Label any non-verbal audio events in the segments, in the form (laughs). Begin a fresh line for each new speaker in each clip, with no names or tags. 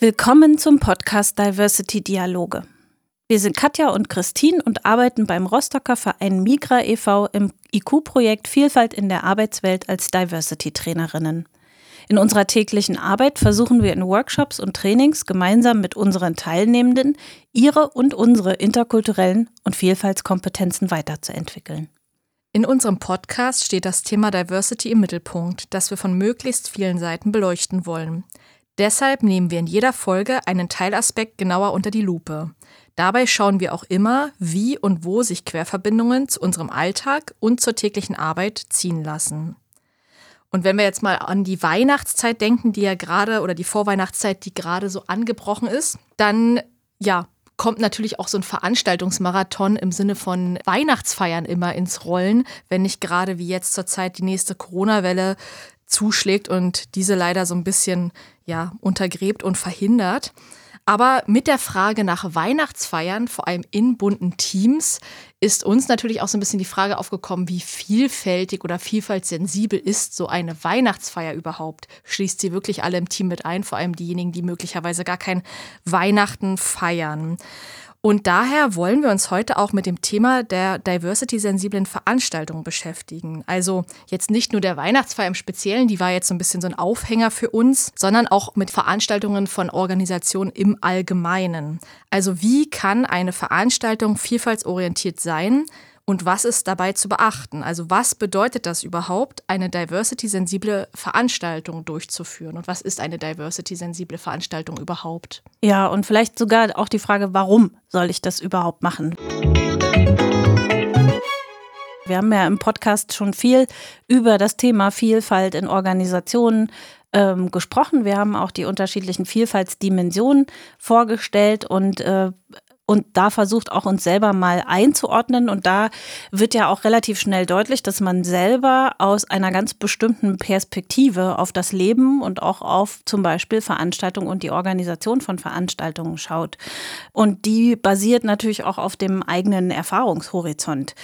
Willkommen zum Podcast Diversity Dialoge. Wir sind Katja und Christine und arbeiten beim Rostocker Verein Migra e.V. im IQ-Projekt Vielfalt in der Arbeitswelt als Diversity-Trainerinnen. In unserer täglichen Arbeit versuchen wir in Workshops und Trainings gemeinsam mit unseren Teilnehmenden ihre und unsere interkulturellen und Vielfaltskompetenzen weiterzuentwickeln.
In unserem Podcast steht das Thema Diversity im Mittelpunkt, das wir von möglichst vielen Seiten beleuchten wollen. Deshalb nehmen wir in jeder Folge einen Teilaspekt genauer unter die Lupe. Dabei schauen wir auch immer, wie und wo sich Querverbindungen zu unserem Alltag und zur täglichen Arbeit ziehen lassen. Und wenn wir jetzt mal an die Weihnachtszeit denken, die ja gerade oder die Vorweihnachtszeit, die gerade so angebrochen ist, dann ja, kommt natürlich auch so ein Veranstaltungsmarathon im Sinne von Weihnachtsfeiern immer ins Rollen, wenn nicht gerade wie jetzt zurzeit die nächste Corona-Welle zuschlägt und diese leider so ein bisschen ja, untergräbt und verhindert. Aber mit der Frage nach Weihnachtsfeiern, vor allem in bunten Teams, ist uns natürlich auch so ein bisschen die Frage aufgekommen, wie vielfältig oder vielfaltssensibel ist so eine Weihnachtsfeier überhaupt? Schließt sie wirklich alle im Team mit ein, vor allem diejenigen, die möglicherweise gar kein Weihnachten feiern? Und daher wollen wir uns heute auch mit dem Thema der diversity-sensiblen Veranstaltungen beschäftigen. Also jetzt nicht nur der Weihnachtsfeier im Speziellen, die war jetzt so ein bisschen so ein Aufhänger für uns, sondern auch mit Veranstaltungen von Organisationen im Allgemeinen. Also wie kann eine Veranstaltung vielfaltsorientiert sein? Und was ist dabei zu beachten? Also was bedeutet das überhaupt, eine diversity-sensible Veranstaltung durchzuführen? Und was ist eine diversity-sensible Veranstaltung überhaupt?
Ja, und vielleicht sogar auch die Frage, warum soll ich das überhaupt machen? Wir haben ja im Podcast schon viel über das Thema Vielfalt in Organisationen ähm, gesprochen. Wir haben auch die unterschiedlichen Vielfaltsdimensionen vorgestellt und äh, und da versucht auch uns selber mal einzuordnen. Und da wird ja auch relativ schnell deutlich, dass man selber aus einer ganz bestimmten Perspektive auf das Leben und auch auf zum Beispiel Veranstaltungen und die Organisation von Veranstaltungen schaut. Und die basiert natürlich auch auf dem eigenen Erfahrungshorizont.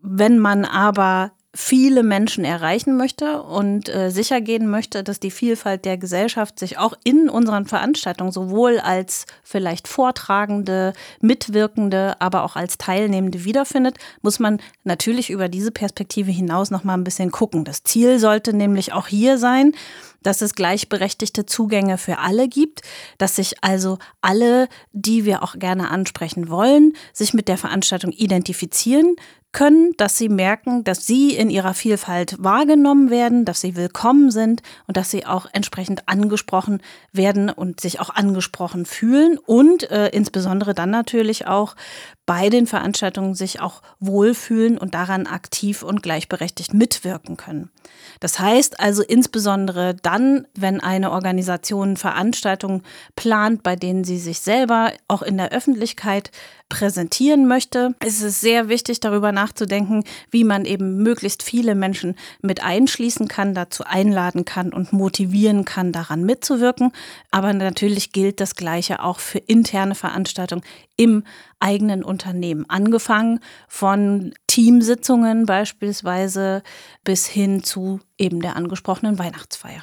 Wenn man aber viele Menschen erreichen möchte und äh, sicher gehen möchte, dass die Vielfalt der Gesellschaft sich auch in unseren Veranstaltungen sowohl als vielleicht Vortragende, Mitwirkende, aber auch als Teilnehmende wiederfindet, muss man natürlich über diese Perspektive hinaus noch mal ein bisschen gucken. Das Ziel sollte nämlich auch hier sein, dass es gleichberechtigte Zugänge für alle gibt, dass sich also alle, die wir auch gerne ansprechen wollen, sich mit der Veranstaltung identifizieren können, dass sie merken, dass sie in ihrer Vielfalt wahrgenommen werden, dass sie willkommen sind und dass sie auch entsprechend angesprochen werden und sich auch angesprochen fühlen und äh, insbesondere dann natürlich auch bei den Veranstaltungen sich auch wohlfühlen und daran aktiv und gleichberechtigt mitwirken können. Das heißt also insbesondere dann, wenn eine Organisation Veranstaltungen plant, bei denen sie sich selber auch in der Öffentlichkeit präsentieren möchte, ist es sehr wichtig, darüber nachzudenken, wie man eben möglichst viele Menschen mit einschließen kann, dazu einladen kann und motivieren kann, daran mitzuwirken. Aber natürlich gilt das Gleiche auch für interne Veranstaltungen im eigenen Unternehmen. Angefangen von Teamsitzungen beispielsweise bis hin zu eben der angesprochenen Weihnachtsfeier.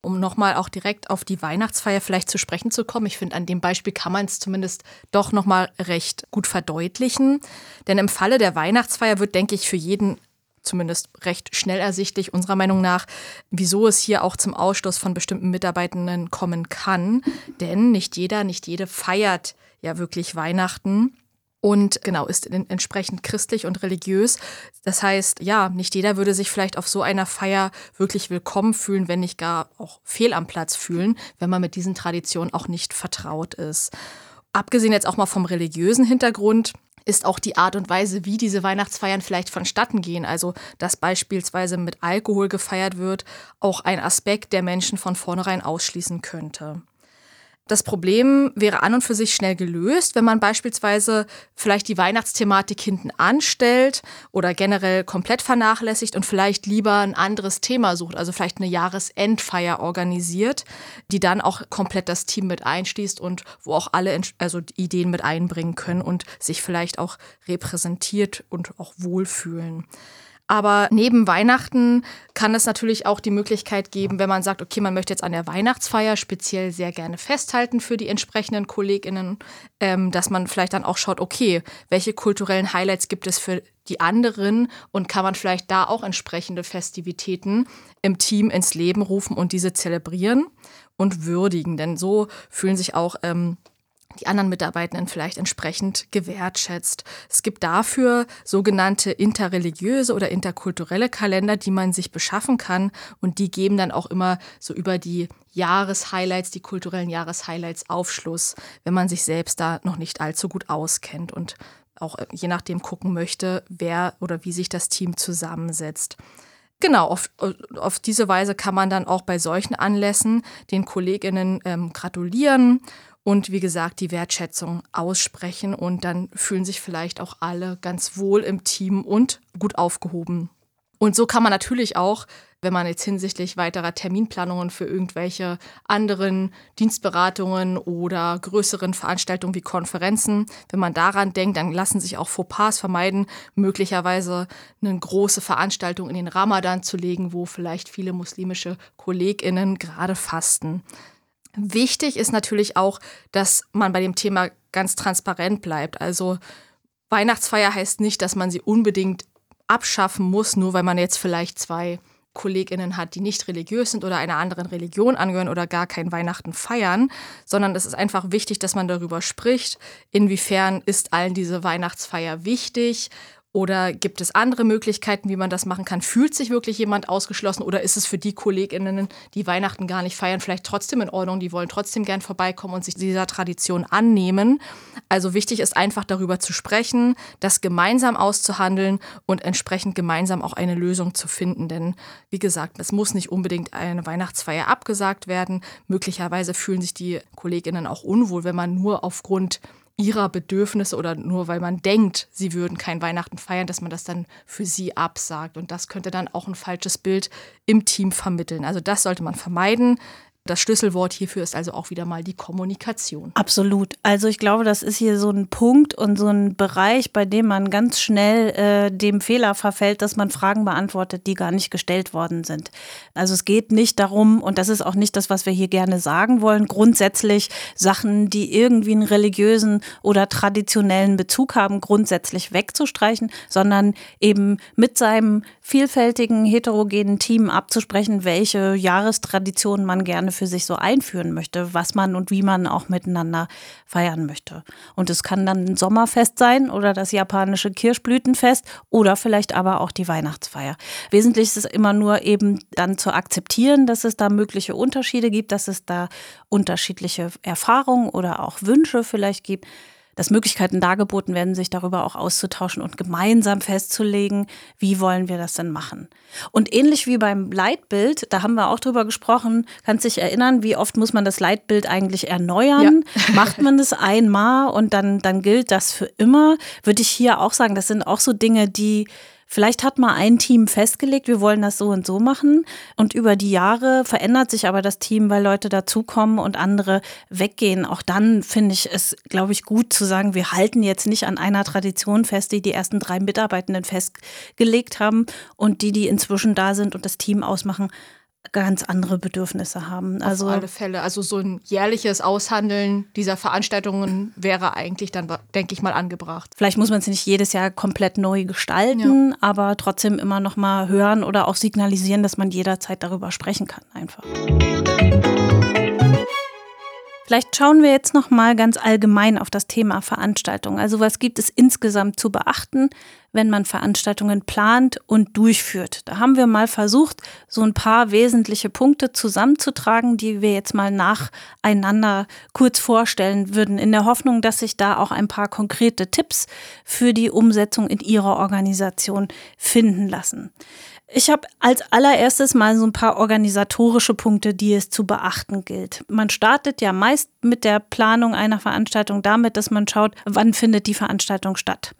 Um nochmal auch direkt auf die Weihnachtsfeier vielleicht zu sprechen zu kommen, ich finde, an dem Beispiel kann man es zumindest doch nochmal recht gut verdeutlichen. Denn im Falle der Weihnachtsfeier wird, denke ich, für jeden zumindest recht schnell ersichtlich, unserer Meinung nach, wieso es hier auch zum Ausschluss von bestimmten Mitarbeitenden kommen kann. Denn nicht jeder, nicht jede feiert ja wirklich Weihnachten und genau ist entsprechend christlich und religiös. Das heißt, ja, nicht jeder würde sich vielleicht auf so einer Feier wirklich willkommen fühlen, wenn nicht gar auch fehl am Platz fühlen, wenn man mit diesen Traditionen auch nicht vertraut ist. Abgesehen jetzt auch mal vom religiösen Hintergrund ist auch die Art und Weise, wie diese Weihnachtsfeiern vielleicht vonstatten gehen, also dass beispielsweise mit Alkohol gefeiert wird, auch ein Aspekt, der Menschen von vornherein ausschließen könnte. Das Problem wäre an und für sich schnell gelöst, wenn man beispielsweise vielleicht die Weihnachtsthematik hinten anstellt oder generell komplett vernachlässigt und vielleicht lieber ein anderes Thema sucht, also vielleicht eine Jahresendfeier organisiert, die dann auch komplett das Team mit einschließt und wo auch alle also Ideen mit einbringen können und sich vielleicht auch repräsentiert und auch wohlfühlen. Aber neben Weihnachten kann es natürlich auch die Möglichkeit geben, wenn man sagt, okay, man möchte jetzt an der Weihnachtsfeier speziell sehr gerne festhalten für die entsprechenden KollegInnen, ähm, dass man vielleicht dann auch schaut, okay, welche kulturellen Highlights gibt es für die anderen und kann man vielleicht da auch entsprechende Festivitäten im Team ins Leben rufen und diese zelebrieren und würdigen. Denn so fühlen sich auch ähm, die anderen Mitarbeitenden vielleicht entsprechend gewertschätzt. Es gibt dafür sogenannte interreligiöse oder interkulturelle Kalender, die man sich beschaffen kann und die geben dann auch immer so über die Jahreshighlights, die kulturellen Jahreshighlights Aufschluss, wenn man sich selbst da noch nicht allzu gut auskennt und auch äh, je nachdem gucken möchte, wer oder wie sich das Team zusammensetzt. Genau, auf, auf diese Weise kann man dann auch bei solchen Anlässen den Kolleginnen ähm, gratulieren und wie gesagt die Wertschätzung aussprechen und dann fühlen sich vielleicht auch alle ganz wohl im Team und gut aufgehoben. Und so kann man natürlich auch, wenn man jetzt hinsichtlich weiterer Terminplanungen für irgendwelche anderen Dienstberatungen oder größeren Veranstaltungen wie Konferenzen, wenn man daran denkt, dann lassen sich auch Fauxpas vermeiden, möglicherweise eine große Veranstaltung in den Ramadan zu legen, wo vielleicht viele muslimische Kolleginnen gerade fasten. Wichtig ist natürlich auch, dass man bei dem Thema ganz transparent bleibt. Also Weihnachtsfeier heißt nicht, dass man sie unbedingt abschaffen muss, nur weil man jetzt vielleicht zwei Kolleginnen hat, die nicht religiös sind oder einer anderen Religion angehören oder gar kein Weihnachten feiern, sondern es ist einfach wichtig, dass man darüber spricht, inwiefern ist allen diese Weihnachtsfeier wichtig oder gibt es andere Möglichkeiten, wie man das machen kann? Fühlt sich wirklich jemand ausgeschlossen oder ist es für die KollegInnen, die Weihnachten gar nicht feiern, vielleicht trotzdem in Ordnung? Die wollen trotzdem gern vorbeikommen und sich dieser Tradition annehmen. Also wichtig ist einfach darüber zu sprechen, das gemeinsam auszuhandeln und entsprechend gemeinsam auch eine Lösung zu finden. Denn wie gesagt, es muss nicht unbedingt eine Weihnachtsfeier abgesagt werden. Möglicherweise fühlen sich die KollegInnen auch unwohl, wenn man nur aufgrund ihrer Bedürfnisse oder nur weil man denkt, sie würden kein Weihnachten feiern, dass man das dann für sie absagt. Und das könnte dann auch ein falsches Bild im Team vermitteln. Also das sollte man vermeiden. Das Schlüsselwort hierfür ist also auch wieder mal die Kommunikation.
Absolut. Also ich glaube, das ist hier so ein Punkt und so ein Bereich, bei dem man ganz schnell äh, dem Fehler verfällt, dass man Fragen beantwortet, die gar nicht gestellt worden sind. Also es geht nicht darum, und das ist auch nicht das, was wir hier gerne sagen wollen, grundsätzlich Sachen, die irgendwie einen religiösen oder traditionellen Bezug haben, grundsätzlich wegzustreichen, sondern eben mit seinem vielfältigen, heterogenen Team abzusprechen, welche Jahrestraditionen man gerne für sich so einführen möchte, was man und wie man auch miteinander feiern möchte. Und es kann dann ein Sommerfest sein oder das japanische Kirschblütenfest oder vielleicht aber auch die Weihnachtsfeier. Wesentlich ist es immer nur eben dann zu akzeptieren, dass es da mögliche Unterschiede gibt, dass es da unterschiedliche Erfahrungen oder auch Wünsche vielleicht gibt dass Möglichkeiten dargeboten werden, sich darüber auch auszutauschen und gemeinsam festzulegen, wie wollen wir das denn machen. Und ähnlich wie beim Leitbild, da haben wir auch drüber gesprochen, kannst dich erinnern, wie oft muss man das Leitbild eigentlich erneuern? Ja. (laughs) (laughs) Macht man das einmal und dann, dann gilt das für immer? Würde ich hier auch sagen, das sind auch so Dinge, die Vielleicht hat mal ein Team festgelegt, wir wollen das so und so machen. Und über die Jahre verändert sich aber das Team, weil Leute dazukommen und andere weggehen. Auch dann finde ich es, glaube ich, gut zu sagen, wir halten jetzt nicht an einer Tradition fest, die die ersten drei Mitarbeitenden festgelegt haben und die, die inzwischen da sind und das Team ausmachen, ganz andere Bedürfnisse haben.
Also Auf alle Fälle. Also so ein jährliches Aushandeln dieser Veranstaltungen wäre eigentlich dann, denke ich mal, angebracht.
Vielleicht muss man es nicht jedes Jahr komplett neu gestalten, ja. aber trotzdem immer noch mal hören oder auch signalisieren, dass man jederzeit darüber sprechen kann einfach. Vielleicht schauen wir jetzt noch mal ganz allgemein auf das Thema Veranstaltung. Also was gibt es insgesamt zu beachten, wenn man Veranstaltungen plant und durchführt? Da haben wir mal versucht, so ein paar wesentliche Punkte zusammenzutragen, die wir jetzt mal nacheinander kurz vorstellen würden, in der Hoffnung, dass sich da auch ein paar konkrete Tipps für die Umsetzung in Ihrer Organisation finden lassen. Ich habe als allererstes mal so ein paar organisatorische Punkte, die es zu beachten gilt. Man startet ja meist mit der Planung einer Veranstaltung damit, dass man schaut, wann findet die Veranstaltung statt.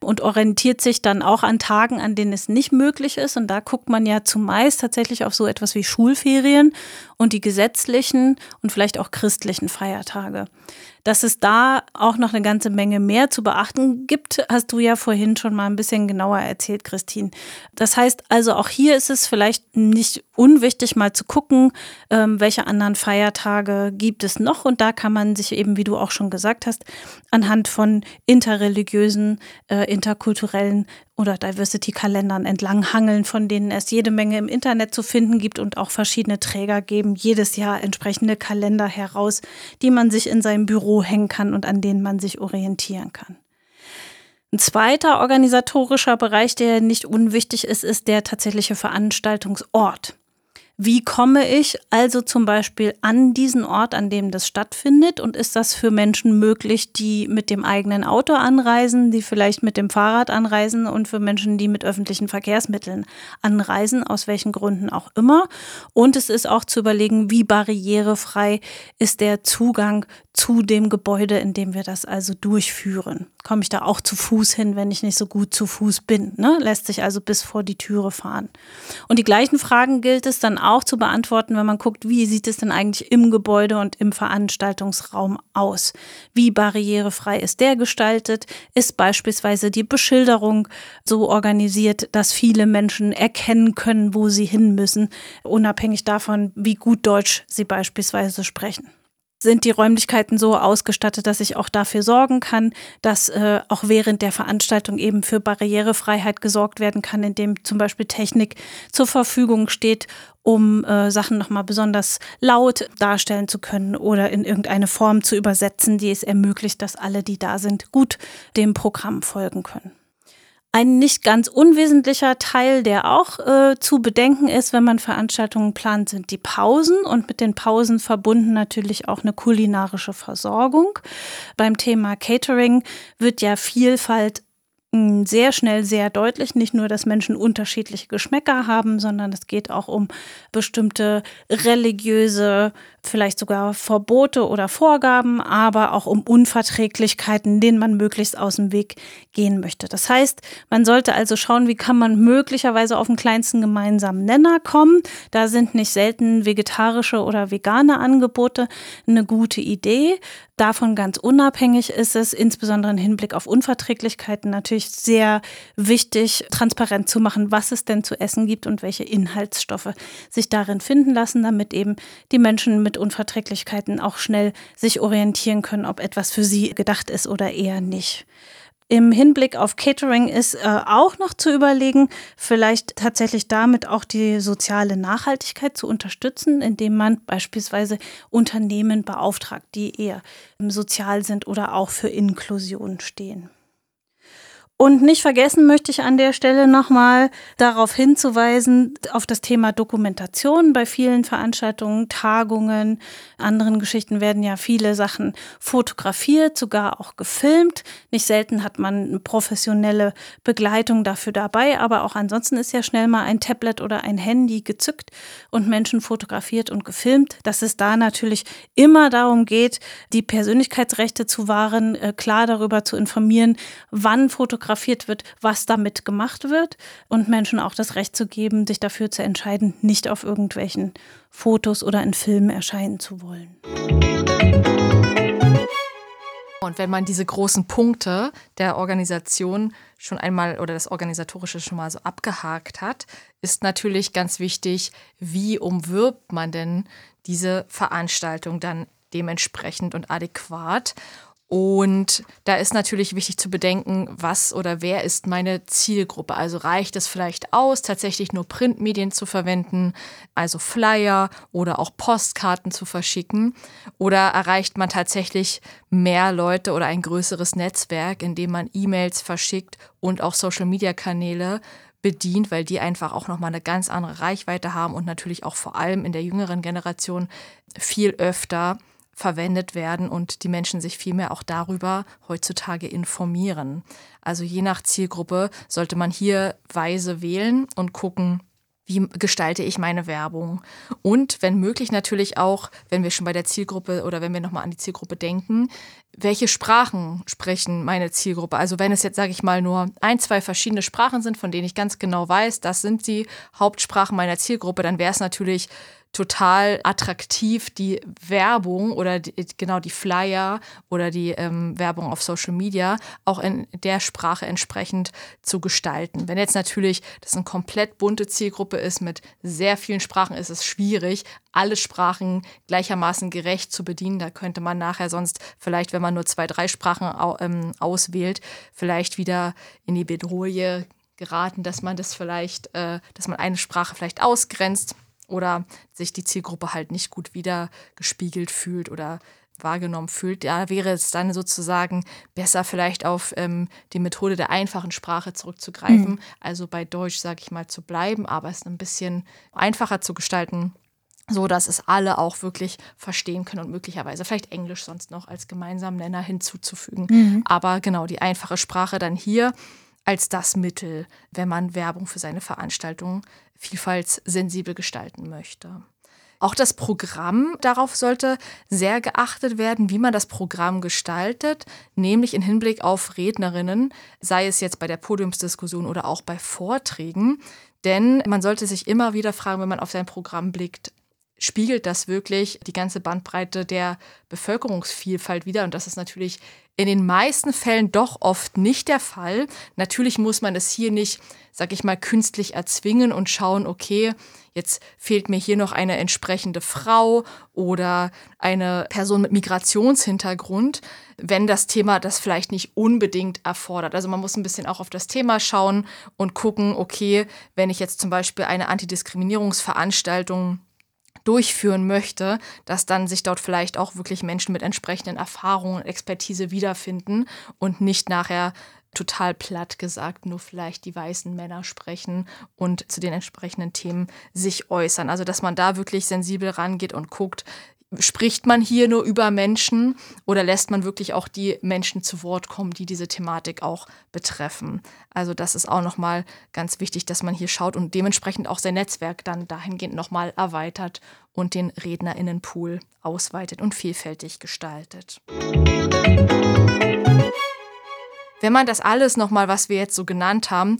Und orientiert sich dann auch an Tagen, an denen es nicht möglich ist. Und da guckt man ja zumeist tatsächlich auf so etwas wie Schulferien und die gesetzlichen und vielleicht auch christlichen Feiertage. Dass es da auch noch eine ganze Menge mehr zu beachten gibt, hast du ja vorhin schon mal ein bisschen genauer erzählt, Christine. Das heißt also, auch hier ist es vielleicht nicht unwichtig, mal zu gucken, ähm, welche anderen Feiertage gibt es noch. Und da kann man sich eben, wie du auch schon gesagt hast, anhand von interreligiösen, äh, interkulturellen oder Diversity-Kalendern entlang hangeln, von denen es jede Menge im Internet zu finden gibt und auch verschiedene Träger geben jedes Jahr entsprechende Kalender heraus, die man sich in seinem Büro hängen kann und an denen man sich orientieren kann. Ein zweiter organisatorischer Bereich, der nicht unwichtig ist, ist der tatsächliche Veranstaltungsort. Wie komme ich also zum Beispiel an diesen Ort, an dem das stattfindet? Und ist das für Menschen möglich, die mit dem eigenen Auto anreisen, die vielleicht mit dem Fahrrad anreisen und für Menschen, die mit öffentlichen Verkehrsmitteln anreisen, aus welchen Gründen auch immer? Und es ist auch zu überlegen, wie barrierefrei ist der Zugang zu dem Gebäude, in dem wir das also durchführen. Komme ich da auch zu Fuß hin, wenn ich nicht so gut zu Fuß bin? Ne? Lässt sich also bis vor die Türe fahren. Und die gleichen Fragen gilt es dann auch zu beantworten, wenn man guckt, wie sieht es denn eigentlich im Gebäude und im Veranstaltungsraum aus? Wie barrierefrei ist der gestaltet? Ist beispielsweise die Beschilderung so organisiert, dass viele Menschen erkennen können, wo sie hin müssen, unabhängig davon, wie gut Deutsch sie beispielsweise sprechen? Sind die Räumlichkeiten so ausgestattet, dass ich auch dafür sorgen kann, dass äh, auch während der Veranstaltung eben für Barrierefreiheit gesorgt werden kann, indem zum Beispiel Technik zur Verfügung steht, um äh, Sachen nochmal besonders laut darstellen zu können oder in irgendeine Form zu übersetzen, die es ermöglicht, dass alle, die da sind, gut dem Programm folgen können. Ein nicht ganz unwesentlicher Teil, der auch äh, zu bedenken ist, wenn man Veranstaltungen plant, sind die Pausen und mit den Pausen verbunden natürlich auch eine kulinarische Versorgung. Beim Thema Catering wird ja Vielfalt sehr schnell sehr deutlich, nicht nur, dass Menschen unterschiedliche Geschmäcker haben, sondern es geht auch um bestimmte religiöse vielleicht sogar Verbote oder Vorgaben, aber auch um Unverträglichkeiten, denen man möglichst aus dem Weg gehen möchte. Das heißt, man sollte also schauen, wie kann man möglicherweise auf den kleinsten gemeinsamen Nenner kommen. Da sind nicht selten vegetarische oder vegane Angebote eine gute Idee. Davon ganz unabhängig ist es, insbesondere im Hinblick auf Unverträglichkeiten, natürlich sehr wichtig, transparent zu machen, was es denn zu essen gibt und welche Inhaltsstoffe sich darin finden lassen, damit eben die Menschen mit mit Unverträglichkeiten auch schnell sich orientieren können, ob etwas für sie gedacht ist oder eher nicht. Im Hinblick auf Catering ist äh, auch noch zu überlegen, vielleicht tatsächlich damit auch die soziale Nachhaltigkeit zu unterstützen, indem man beispielsweise Unternehmen beauftragt, die eher sozial sind oder auch für Inklusion stehen. Und nicht vergessen möchte ich an der Stelle nochmal darauf hinzuweisen, auf das Thema Dokumentation. Bei vielen Veranstaltungen, Tagungen, anderen Geschichten werden ja viele Sachen fotografiert, sogar auch gefilmt. Nicht selten hat man professionelle Begleitung dafür dabei, aber auch ansonsten ist ja schnell mal ein Tablet oder ein Handy gezückt und Menschen fotografiert und gefilmt. Dass es da natürlich immer darum geht, die Persönlichkeitsrechte zu wahren, äh, klar darüber zu informieren, wann fotografiert fotografiert wird, was damit gemacht wird und Menschen auch das Recht zu geben, sich dafür zu entscheiden, nicht auf irgendwelchen Fotos oder in Filmen erscheinen zu wollen.
Und wenn man diese großen Punkte der Organisation schon einmal oder das Organisatorische schon mal so abgehakt hat, ist natürlich ganz wichtig, wie umwirbt man denn diese Veranstaltung dann dementsprechend und adäquat. Und da ist natürlich wichtig zu bedenken, was oder wer ist meine Zielgruppe. Also reicht es vielleicht aus, tatsächlich nur Printmedien zu verwenden, also Flyer oder auch Postkarten zu verschicken? Oder erreicht man tatsächlich mehr Leute oder ein größeres Netzwerk, indem man E-Mails verschickt und auch Social-Media-Kanäle bedient, weil die einfach auch nochmal eine ganz andere Reichweite haben und natürlich auch vor allem in der jüngeren Generation viel öfter verwendet werden und die Menschen sich vielmehr auch darüber heutzutage informieren. Also je nach Zielgruppe sollte man hier weise wählen und gucken, wie gestalte ich meine Werbung? Und wenn möglich natürlich auch, wenn wir schon bei der Zielgruppe oder wenn wir nochmal an die Zielgruppe denken, welche Sprachen sprechen meine Zielgruppe? Also wenn es jetzt, sage ich mal, nur ein, zwei verschiedene Sprachen sind, von denen ich ganz genau weiß, das sind die Hauptsprachen meiner Zielgruppe, dann wäre es natürlich total attraktiv, die Werbung oder die, genau die Flyer oder die ähm, Werbung auf Social Media auch in der Sprache entsprechend zu gestalten. Wenn jetzt natürlich das eine komplett bunte Zielgruppe ist mit sehr vielen Sprachen, ist es schwierig, alle Sprachen gleichermaßen gerecht zu bedienen. Da könnte man nachher sonst vielleicht, wenn man nur zwei, drei Sprachen ähm, auswählt, vielleicht wieder in die Bedrohung geraten, dass man das vielleicht, äh, dass man eine Sprache vielleicht ausgrenzt oder sich die Zielgruppe halt nicht gut wieder gespiegelt fühlt oder wahrgenommen fühlt. Da wäre es dann sozusagen besser, vielleicht auf ähm, die Methode der einfachen Sprache zurückzugreifen. Mhm. Also bei Deutsch, sage ich mal, zu bleiben, aber es ein bisschen einfacher zu gestalten, so dass es alle auch wirklich verstehen können und möglicherweise vielleicht Englisch sonst noch als gemeinsamen Nenner hinzuzufügen. Mhm. Aber genau die einfache Sprache dann hier als das Mittel, wenn man Werbung für seine Veranstaltung vielfaltssensibel gestalten möchte. Auch das Programm, darauf sollte sehr geachtet werden, wie man das Programm gestaltet, nämlich in Hinblick auf Rednerinnen, sei es jetzt bei der Podiumsdiskussion oder auch bei Vorträgen. Denn man sollte sich immer wieder fragen, wenn man auf sein Programm blickt, spiegelt das wirklich die ganze Bandbreite der Bevölkerungsvielfalt wider. Und das ist natürlich in den meisten Fällen doch oft nicht der Fall. Natürlich muss man es hier nicht, sag ich mal, künstlich erzwingen und schauen, okay, jetzt fehlt mir hier noch eine entsprechende Frau oder eine Person mit Migrationshintergrund, wenn das Thema das vielleicht nicht unbedingt erfordert. Also man muss ein bisschen auch auf das Thema schauen und gucken, okay, wenn ich jetzt zum Beispiel eine Antidiskriminierungsveranstaltung durchführen möchte, dass dann sich dort vielleicht auch wirklich Menschen mit entsprechenden Erfahrungen und Expertise wiederfinden und nicht nachher total platt gesagt nur vielleicht die weißen Männer sprechen und zu den entsprechenden Themen sich äußern. Also dass man da wirklich sensibel rangeht und guckt, spricht man hier nur über Menschen oder lässt man wirklich auch die Menschen zu Wort kommen, die diese Thematik auch betreffen? Also das ist auch nochmal ganz wichtig, dass man hier schaut und dementsprechend auch sein Netzwerk dann dahingehend nochmal erweitert und den Rednerinnenpool ausweitet und vielfältig gestaltet. Wenn man das alles nochmal, was wir jetzt so genannt haben,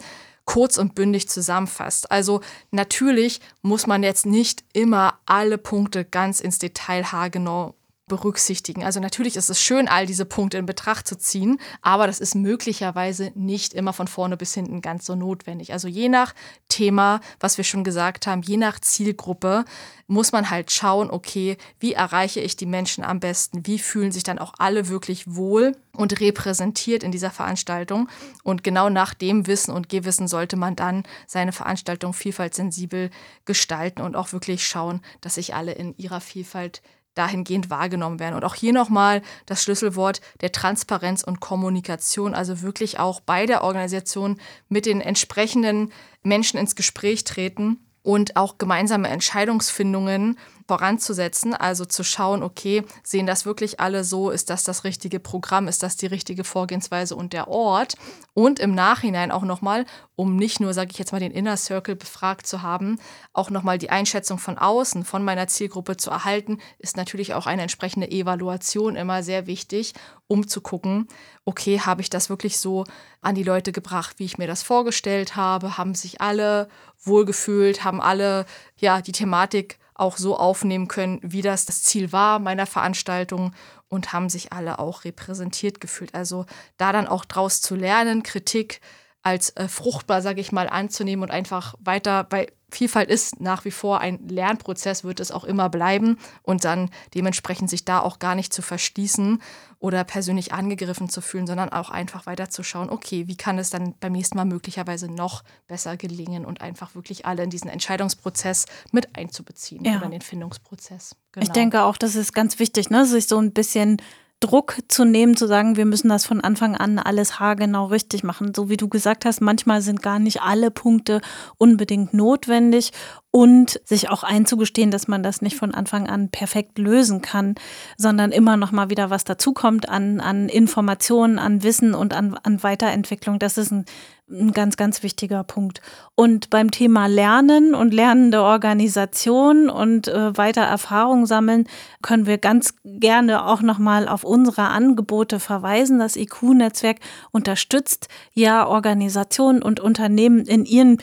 kurz und bündig zusammenfasst. Also natürlich muss man jetzt nicht immer alle Punkte ganz ins Detail haargenau berücksichtigen. Also natürlich ist es schön, all diese Punkte in Betracht zu ziehen, aber das ist möglicherweise nicht immer von vorne bis hinten ganz so notwendig. Also je nach Thema, was wir schon gesagt haben, je nach Zielgruppe muss man halt schauen, okay, wie erreiche ich die Menschen am besten? Wie fühlen sich dann auch alle wirklich wohl und repräsentiert in dieser Veranstaltung? Und genau nach dem Wissen und Gewissen sollte man dann seine Veranstaltung vielfaltssensibel gestalten und auch wirklich schauen, dass sich alle in ihrer Vielfalt dahingehend wahrgenommen werden. Und auch hier nochmal das Schlüsselwort der Transparenz und Kommunikation, also wirklich auch bei der Organisation mit den entsprechenden Menschen ins Gespräch treten und auch gemeinsame Entscheidungsfindungen voranzusetzen, also zu schauen, okay, sehen das wirklich alle so, ist das das richtige Programm, ist das die richtige Vorgehensweise und der Ort? Und im Nachhinein auch nochmal, um nicht nur, sage ich jetzt mal, den Inner Circle befragt zu haben, auch nochmal die Einschätzung von außen, von meiner Zielgruppe zu erhalten, ist natürlich auch eine entsprechende Evaluation immer sehr wichtig, um zu gucken, okay, habe ich das wirklich so an die Leute gebracht, wie ich mir das vorgestellt habe, haben sich alle wohlgefühlt, haben alle ja die Thematik auch so aufnehmen können, wie das das Ziel war meiner Veranstaltung und haben sich alle auch repräsentiert gefühlt. Also da dann auch draus zu lernen, Kritik als äh, fruchtbar, sage ich mal, anzunehmen und einfach weiter bei Vielfalt ist nach wie vor ein Lernprozess, wird es auch immer bleiben und dann dementsprechend sich da auch gar nicht zu verschließen oder persönlich angegriffen zu fühlen, sondern auch einfach weiter zu schauen, okay, wie kann es dann beim nächsten Mal möglicherweise noch besser gelingen und einfach wirklich alle in diesen Entscheidungsprozess mit einzubeziehen ja. oder in den Findungsprozess.
Genau. Ich denke auch, das ist ganz wichtig, ne? sich so ein bisschen Druck zu nehmen, zu sagen, wir müssen das von Anfang an alles haargenau richtig machen. So wie du gesagt hast, manchmal sind gar nicht alle Punkte unbedingt notwendig und sich auch einzugestehen, dass man das nicht von Anfang an perfekt lösen kann, sondern immer noch mal wieder was dazukommt an, an Informationen, an Wissen und an, an Weiterentwicklung. Das ist ein, ein ganz, ganz wichtiger Punkt. Und beim Thema Lernen und lernende Organisation und äh, weiter Erfahrung sammeln, können wir ganz gerne auch noch mal auf unsere Angebote verweisen. Das IQ-Netzwerk unterstützt ja Organisationen und Unternehmen in ihren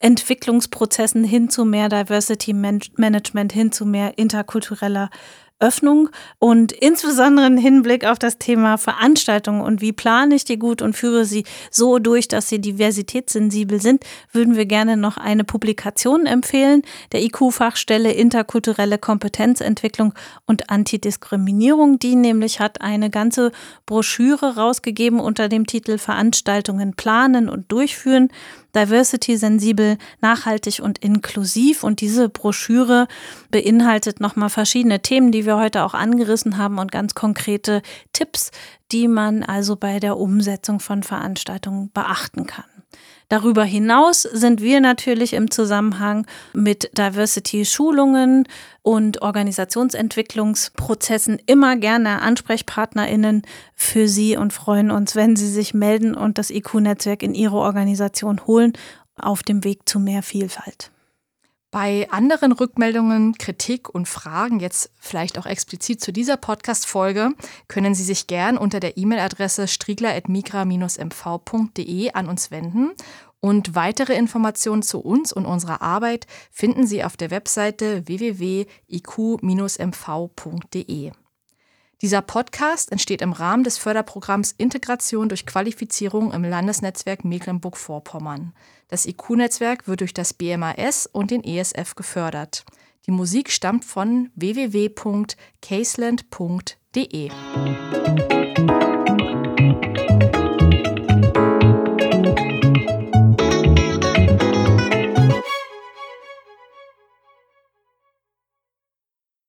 Entwicklungsprozessen hin zu mehr Diversity Management, hin zu mehr interkultureller Öffnung und insbesondere im Hinblick auf das Thema Veranstaltungen und wie plane ich die gut und führe sie so durch, dass sie diversitätssensibel sind, würden wir gerne noch eine Publikation empfehlen, der IQ-Fachstelle Interkulturelle Kompetenzentwicklung und Antidiskriminierung. Die nämlich hat eine ganze Broschüre rausgegeben unter dem Titel Veranstaltungen planen und durchführen diversity-sensibel, nachhaltig und inklusiv. Und diese Broschüre beinhaltet nochmal verschiedene Themen, die wir heute auch angerissen haben und ganz konkrete Tipps, die man also bei der Umsetzung von Veranstaltungen beachten kann. Darüber hinaus sind wir natürlich im Zusammenhang mit Diversity-Schulungen und Organisationsentwicklungsprozessen immer gerne AnsprechpartnerInnen für Sie und freuen uns, wenn Sie sich melden und das IQ-Netzwerk in Ihre Organisation holen auf dem Weg zu mehr Vielfalt.
Bei anderen Rückmeldungen, Kritik und Fragen, jetzt vielleicht auch explizit zu dieser Podcast-Folge, können Sie sich gern unter der E-Mail-Adresse striegler.migra-mv.de an uns wenden. Und weitere Informationen zu uns und unserer Arbeit finden Sie auf der Webseite www.iq-mv.de. Dieser Podcast entsteht im Rahmen des Förderprogramms Integration durch Qualifizierung im Landesnetzwerk Mecklenburg-Vorpommern. Das IQ-Netzwerk wird durch das BMAS und den ESF gefördert. Die Musik stammt von www.caseland.de.